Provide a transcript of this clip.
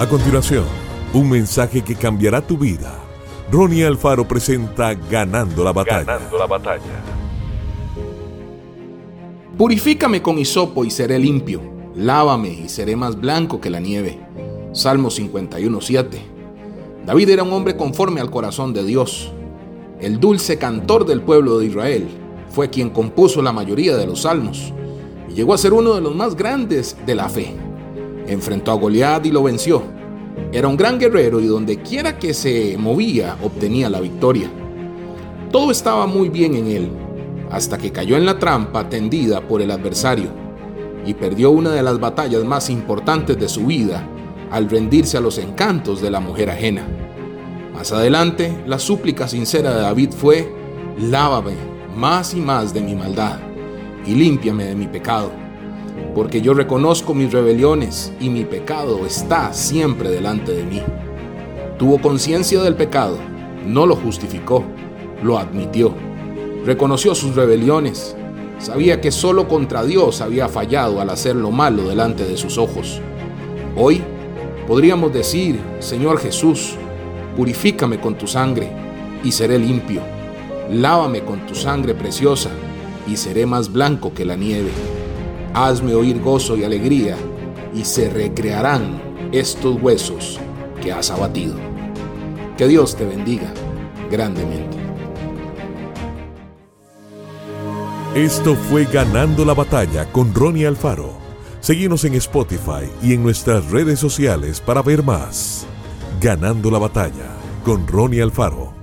A continuación, un mensaje que cambiará tu vida. Ronnie Alfaro presenta Ganando la batalla. Ganando la batalla. Purifícame con hisopo y seré limpio. Lávame y seré más blanco que la nieve. Salmo 51:7. David era un hombre conforme al corazón de Dios. El dulce cantor del pueblo de Israel fue quien compuso la mayoría de los salmos y llegó a ser uno de los más grandes de la fe. Enfrentó a Goliat y lo venció. Era un gran guerrero y donde quiera que se movía obtenía la victoria. Todo estaba muy bien en él, hasta que cayó en la trampa tendida por el adversario y perdió una de las batallas más importantes de su vida al rendirse a los encantos de la mujer ajena. Más adelante, la súplica sincera de David fue, lávame más y más de mi maldad y límpiame de mi pecado porque yo reconozco mis rebeliones y mi pecado está siempre delante de mí. Tuvo conciencia del pecado, no lo justificó, lo admitió. Reconoció sus rebeliones, sabía que solo contra Dios había fallado al hacer lo malo delante de sus ojos. Hoy podríamos decir, Señor Jesús, purifícame con tu sangre y seré limpio. Lávame con tu sangre preciosa y seré más blanco que la nieve. Hazme oír gozo y alegría, y se recrearán estos huesos que has abatido. Que Dios te bendiga grandemente. Esto fue Ganando la Batalla con Ronnie Alfaro. Seguimos en Spotify y en nuestras redes sociales para ver más. Ganando la Batalla con Ronnie Alfaro.